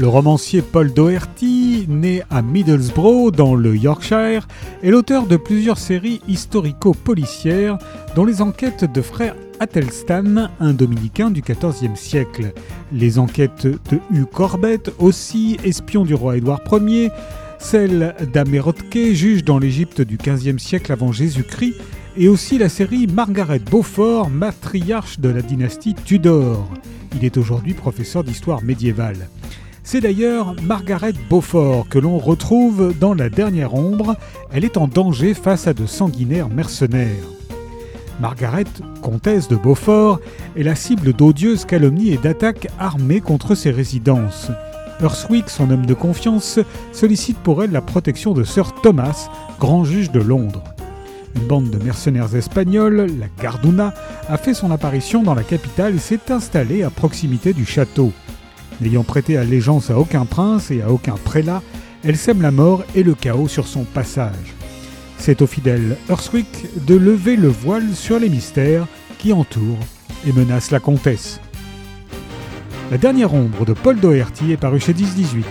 Le romancier Paul Doherty, né à Middlesbrough dans le Yorkshire, est l'auteur de plusieurs séries historico-policières dont les enquêtes de frère Athelstan, un dominicain du XIVe siècle. Les enquêtes de Hugh Corbett, aussi espion du roi Édouard Ier, celle d'Amerotke, juge dans l'Égypte du XVe siècle avant Jésus-Christ, et aussi la série Margaret Beaufort, matriarche de la dynastie Tudor. Il est aujourd'hui professeur d'histoire médiévale. C'est d'ailleurs Margaret Beaufort que l'on retrouve dans La Dernière Ombre. Elle est en danger face à de sanguinaires mercenaires. Margaret, comtesse de Beaufort, est la cible d'odieuses calomnies et d'attaques armées contre ses résidences. Urswick, son homme de confiance, sollicite pour elle la protection de Sir Thomas, grand juge de Londres. Une bande de mercenaires espagnols, la Garduna, a fait son apparition dans la capitale et s'est installée à proximité du château. N'ayant prêté allégeance à aucun prince et à aucun prélat, elle sème la mort et le chaos sur son passage. C'est au fidèle Urswick de lever le voile sur les mystères qui entourent et menacent la comtesse. La dernière ombre de Paul Doherty est parue chez 1018.